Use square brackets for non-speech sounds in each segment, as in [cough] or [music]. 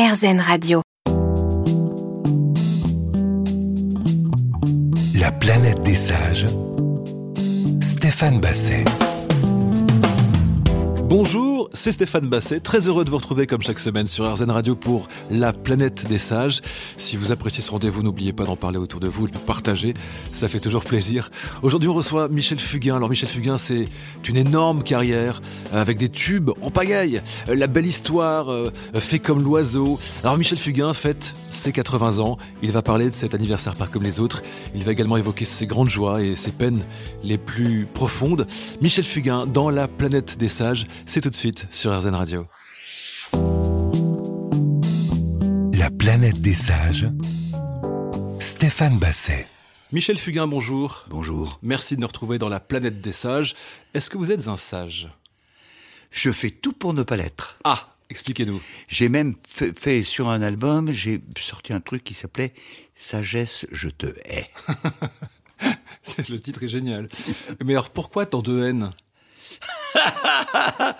RZN Radio. La planète des sages. Stéphane Basset. Bonjour, c'est Stéphane Basset, très heureux de vous retrouver comme chaque semaine sur RZN Radio pour La planète des sages. Si vous appréciez ce rendez-vous, n'oubliez pas d'en parler autour de vous, de le partager, ça fait toujours plaisir. Aujourd'hui on reçoit Michel Fugain. Alors Michel Fugain c'est une énorme carrière euh, avec des tubes en pagaille, euh, la belle histoire, euh, fait comme l'oiseau. Alors Michel Fugain fête ses 80 ans, il va parler de cet anniversaire pas comme les autres, il va également évoquer ses grandes joies et ses peines les plus profondes. Michel Fugain dans La planète des sages, c'est tout de suite sur RZN Radio. La planète des sages. Stéphane Basset. Michel Fugain, bonjour. Bonjour. Merci de nous retrouver dans la planète des sages. Est-ce que vous êtes un sage? Je fais tout pour ne pas l'être. Ah, expliquez-nous. J'ai même fait, fait sur un album, j'ai sorti un truc qui s'appelait Sagesse, je te hais. [laughs] C'est- Le titre est génial. Mais alors pourquoi tant de haine? [laughs]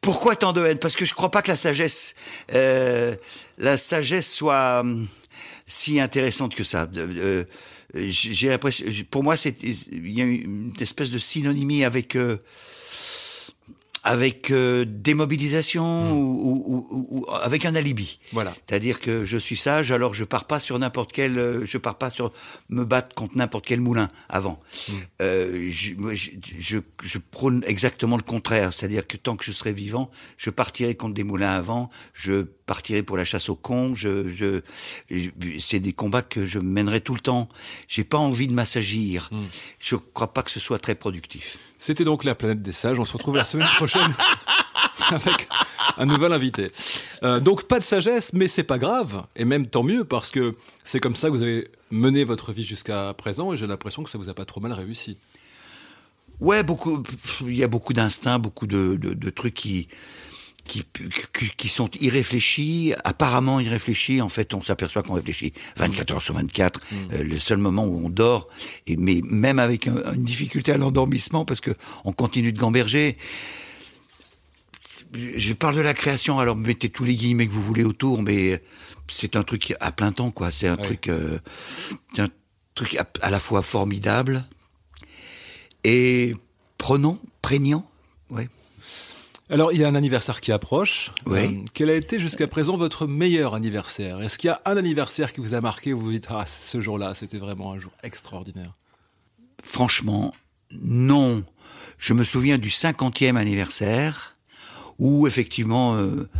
Pourquoi tant de haine? Parce que je crois pas que la sagesse, euh, la sagesse soit hum, si intéressante que ça. Euh, euh, j'ai l'impression, pour moi, c'est il y a une espèce de synonymie avec euh, avec euh, démobilisation ou, ou- ou- ou avec un alibi. Voilà. C'est-à-dire que je suis sage, alors je pars pas sur n'importe quel, euh, je pars pas sur me battre contre n'importe quel moulin avant. Euh, je, je, je, je prône exactement le contraire, c'est-à-dire que tant que je serai vivant, je partirai contre des moulins avant, je partirai pour la chasse au con, je, je, je- c'est des combats que je mènerai tout le temps. J'ai pas envie de m'assagir. Je crois pas que ce soit très productif. C'était donc la planète des sages. On se retrouve la semaine prochaine [laughs] avec un nouvel invité. Euh, donc pas de sagesse, mais c'est pas grave, et même tant mieux parce que c'est comme ça que vous avez mené votre vie jusqu'à présent, et j'ai l'impression que ça vous a pas trop mal réussi. Ouais, beaucoup. Il y a beaucoup d'instincts, beaucoup de, de, de trucs qui, qui sont irréfléchis, apparemment irréfléchis. En fait, on s'aperçoit qu'on réfléchit 24 heures sur 24. euh, le seul moment où on dort, et mais même avec un- une difficulté à l'endormissement parce que on continue de gamberger. Je parle de la création, alors mettez tous les guillemets que vous voulez autour, mais c'est un truc à plein temps, quoi. C'est un Ouais. truc, euh, un truc à, à la fois formidable et prenant, prégnant, ouais. Alors il y a un anniversaire qui approche. Oui. Euh, quel a été jusqu'à présent votre meilleur anniversaire? Est-ce qu'il y a un anniversaire qui vous a marqué où vous vous dites ah ce jour-là c'était vraiment un jour extraordinaire? Franchement, non. Je me souviens du 50e anniversaire où effectivement euh,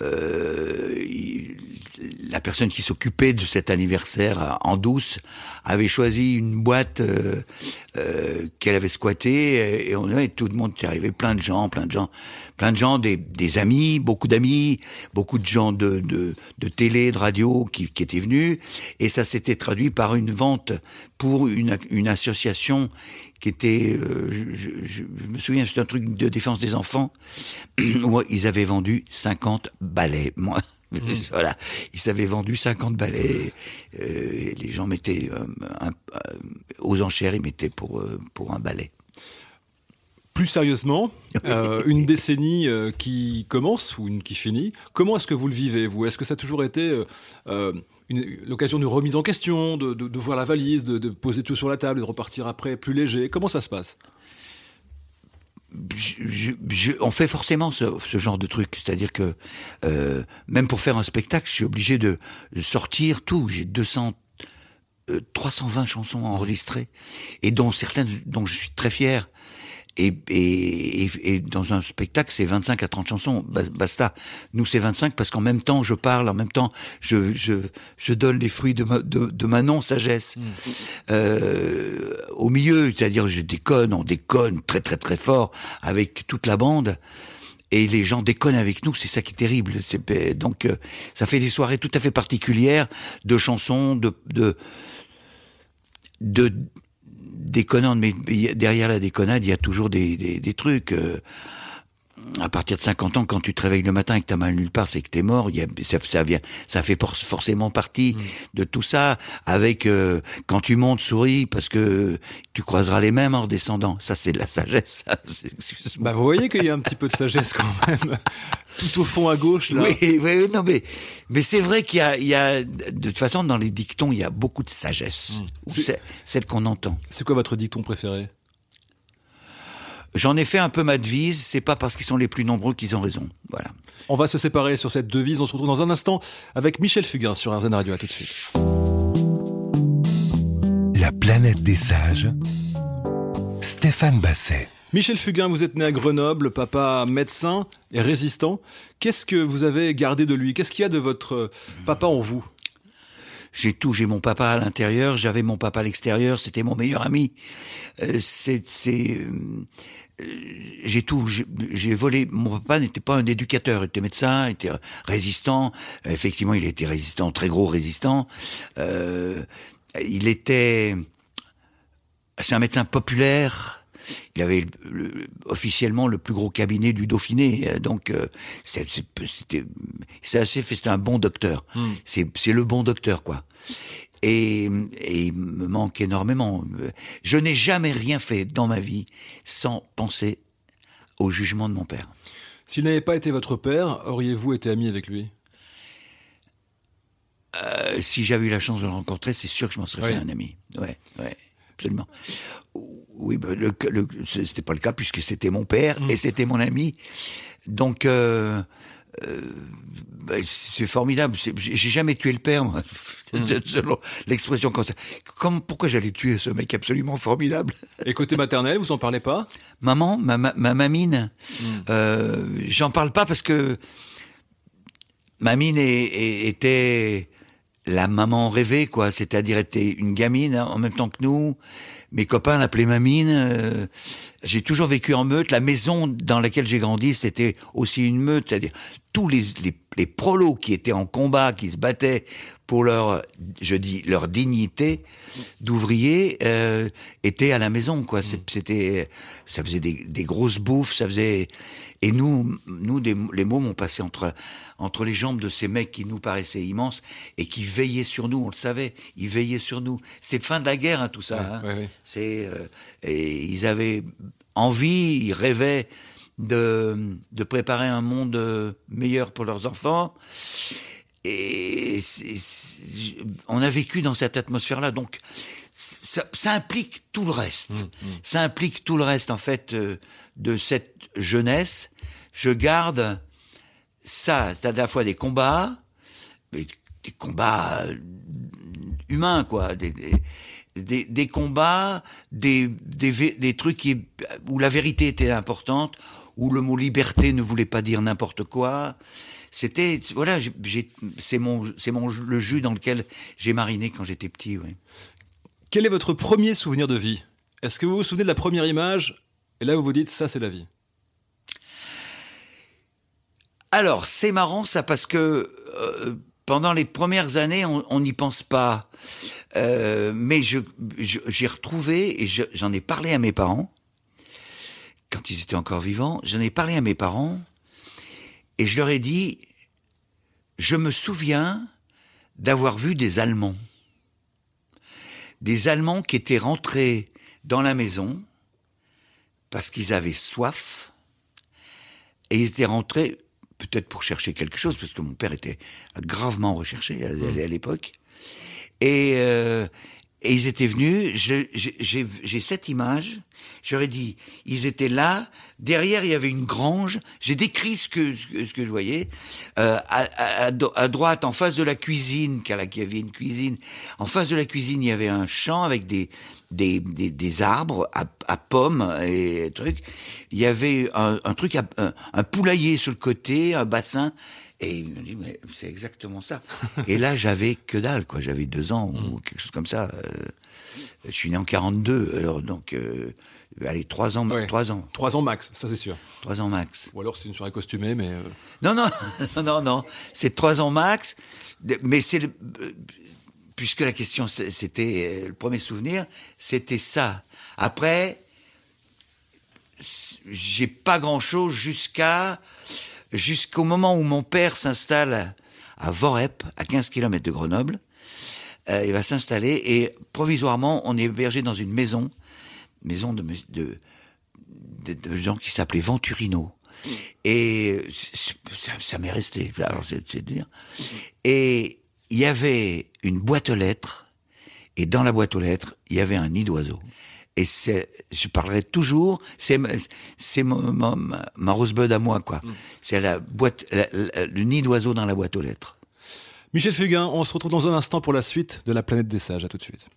euh, la personne qui s'occupait de cet anniversaire en douce avait choisi une boîte euh, euh, qu'elle avait squattée et, et on et tout le monde est arrivé plein de gens plein de gens plein de gens des, des amis beaucoup d'amis beaucoup de gens de, de, de télé de radio qui, qui étaient venus et ça s'était traduit par une vente pour une, une association qui était euh, je, je- je me souviens c'était un truc de défense des enfants [clears throat] où ils avaient vendu 50 balais moi voilà. Ils avaient vendu 50 balais euh, et les gens mettaient euh, un- euh, aux enchères ils mettaient pour euh, pour un balai. Plus sérieusement, une décennie qui commence ou une qui finit, comment est-ce que vous le vivez, vous? Est-ce que ça a toujours été une- l'occasion de remise en question, de, de, de voir la valise, de, de poser tout sur la table et de repartir après plus léger? Comment ça se passe? On fait forcément ce, genre de truc, c'est-à-dire que euh, même pour faire un spectacle, je suis obligé de, sortir tout. J'ai 200, euh, 320 chansons enregistrées et dont certaines dont je suis très fier. Et, et, et, dans un spectacle, c'est 25 à 30 chansons, bas- basta. Nous, c'est 25 parce qu'en même temps, je parle, en même temps, je, je, je donne les fruits de ma, de, de ma non-sagesse. Euh, au milieu, c'est-à-dire, je déconne, on déconne très très très fort avec toute la bande. Et les gens déconnent avec nous, c'est ça qui est terrible. Donc, euh, ça fait des soirées tout à fait particulières de chansons, de, de, de déconnantes, mais derrière la déconnade, il y a toujours des, des, des trucs. euh, à partir de 50 ans, quand tu te réveilles le matin et que t'as mal nulle part, c'est que t'es mort. Y a, ça, ça vient, ça fait por- forcément partie de tout ça. Avec euh, quand tu montes, souris parce que tu croiseras les mêmes en redescendant. Ça, c'est de la sagesse. ça. [laughs] Bah, vous voyez qu'il y a un petit peu de sagesse quand même. [laughs] Tout au fond à gauche, là. Oui, oui, oui, non, mais, mais c'est vrai qu'il y a, il y a, de toute façon, dans les dictons, il y a beaucoup de sagesse. C'est celle qu'on entend. C'est quoi votre dicton préféré? J'en ai fait un peu ma devise, c'est pas parce qu'ils sont les plus nombreux qu'ils ont raison. Voilà. On va se séparer sur cette devise. On se retrouve dans un instant avec Michel Fugain sur RZN Radio. À tout de suite. La planète des sages. Stéphane Basset. Michel Fugain, vous êtes né à Grenoble, papa médecin et résistant. Qu'est-ce que vous avez gardé de lui? Qu'est-ce qu'il y a de votre euh, papa en vous? J'ai tout, j'ai mon papa à l'intérieur, j'avais mon papa à l'extérieur, c'était mon meilleur ami. Euh, c'est, euh, j'ai tout, j'ai, j'ai volé. Mon papa n'était pas un éducateur, il était médecin, il était résistant. Effectivement, il était résistant, très gros résistant. Euh, il était, c'est un médecin populaire. Il avait le- le- officiellement le plus gros cabinet du Dauphiné, euh, donc euh, c'était c'est assez fait. C'était un bon docteur. C'est c'est le bon docteur quoi. Et, et il me manque énormément. Je n'ai jamais rien fait dans ma vie sans penser au jugement de mon père. S'il n'avait pas été votre père, auriez-vous été ami avec lui? Euh, si j'avais eu la chance de le rencontrer, c'est sûr que je m'en serais Oui. fait un ami. Ouais, ouais, absolument. Oui, bah, le, le, c'était pas le cas puisque c'était mon père et c'était mon ami. Donc, euh, euh, bah, c'est formidable. J'ai jamais tué le père, moi, [laughs] selon l'expression comme ça. Comme, pourquoi j'allais tuer ce mec absolument formidable? Et côté maternel, vous en parlez pas? Maman, ma, ma, ma mamine, euh, j'en parle pas parce que mamine est- est- était la maman rêvée, quoi. C'est-à-dire était une gamine hein, en même temps que nous. Mes copains l'appelaient mamine. euh, j'ai toujours vécu en meute. La maison dans laquelle j'ai grandi, c'était aussi une meute. C'est-à-dire tous les, les, les prolos qui étaient en combat, qui se battaient pour leur, je dis, leur dignité d'ouvriers, euh, étaient à la maison, quoi. C'est- C'était, ça faisait des, des grosses bouffes, ça faisait, et nous, nous, des, les mômes ont passé entre, entre les jambes de ces mecs qui nous paraissaient immenses et qui veillaient sur nous, on le savait, ils veillaient sur nous. C'était fin de la guerre, hein, tout ça. Ouais, hein. ouais, ouais. C'est, euh, et ils avaient envie, ils rêvaient de, de préparer un monde euh, meilleur pour leurs enfants. Et on a vécu dans cette atmosphère-là, donc ça, ça implique tout le reste. Ça implique tout le reste, en fait, euh, de cette jeunesse. Je garde ça, à la fois des combats, mais des combats euh, humains, quoi, des, des, des, combats, des, des, des trucs qui, où la vérité était importante, où le mot liberté ne voulait pas dire n'importe quoi. C'était, voilà, j'ai- j'ai- c'est mon, c'est mon, le jus dans lequel j'ai mariné quand j'étais petit, oui. Quel est votre premier souvenir de vie? Est-ce que vous vous souvenez de la première image? Et là, vous vous dites, ça, c'est la vie. Alors, c'est marrant ça parce que euh, pendant les premières années, on n'y pense pas. Euh, mais je, je- j'ai retrouvé, et je- j'en ai parlé à mes parents, quand ils étaient encore vivants, j'en ai parlé à mes parents, et je leur ai dit, je me souviens d'avoir vu des Allemands. Des Allemands qui étaient rentrés dans la maison parce qu'ils avaient soif, et ils étaient rentrés peut-être pour chercher quelque chose, parce que mon père était gravement recherché à, à l'époque. Et, euh, et ils étaient venus, j'ai- cette image, j'aurais dit, ils étaient là, derrière il y avait une grange, j'ai décrit ce que, ce je voyais, euh, à, à- à droite, en face de la cuisine, car là, il y avait une cuisine, en face de la cuisine, il y avait un champ avec des, des, des, arbres à, à pommes et trucs. Il y avait un, un truc, un poulailler sur le côté, un bassin. Et il me dit, mais c'est exactement ça. [laughs] et là, j'avais que dalle, quoi. J'avais deux ans ou quelque chose comme ça. Euh, je suis né en 42, alors donc, euh, allez, trois ans, Ouais. trois ans, Trois ans max, ça c'est sûr. trois ans max. Ou alors c'est une soirée costumée, mais... euh, Non, non, non, [laughs] non, non. C'est trois ans max. Mais c'est le- puisque la question c'était le premier souvenir, c'était ça. Après, j'ai pas grand chose jusqu'à jusqu'au moment où mon père s'installe à Vorep, à 15 km de Grenoble. Euh, il va s'installer et provisoirement, on est hébergé dans une maison, maison de, de, gens qui s'appelaient Venturino. Et ça, m'est resté, alors c'est dire. Et il y avait une boîte aux lettres, et dans la boîte aux lettres, il y avait un nid d'oiseau. Et c'est, je parlerai toujours, c'est, c'est ma, ma, rosebud à moi, quoi. Mm. C'est la boîte, le nid d'oiseau dans la boîte aux lettres. Michel Fugain, on se retrouve dans un instant pour la suite de la planète des sages. À tout de suite.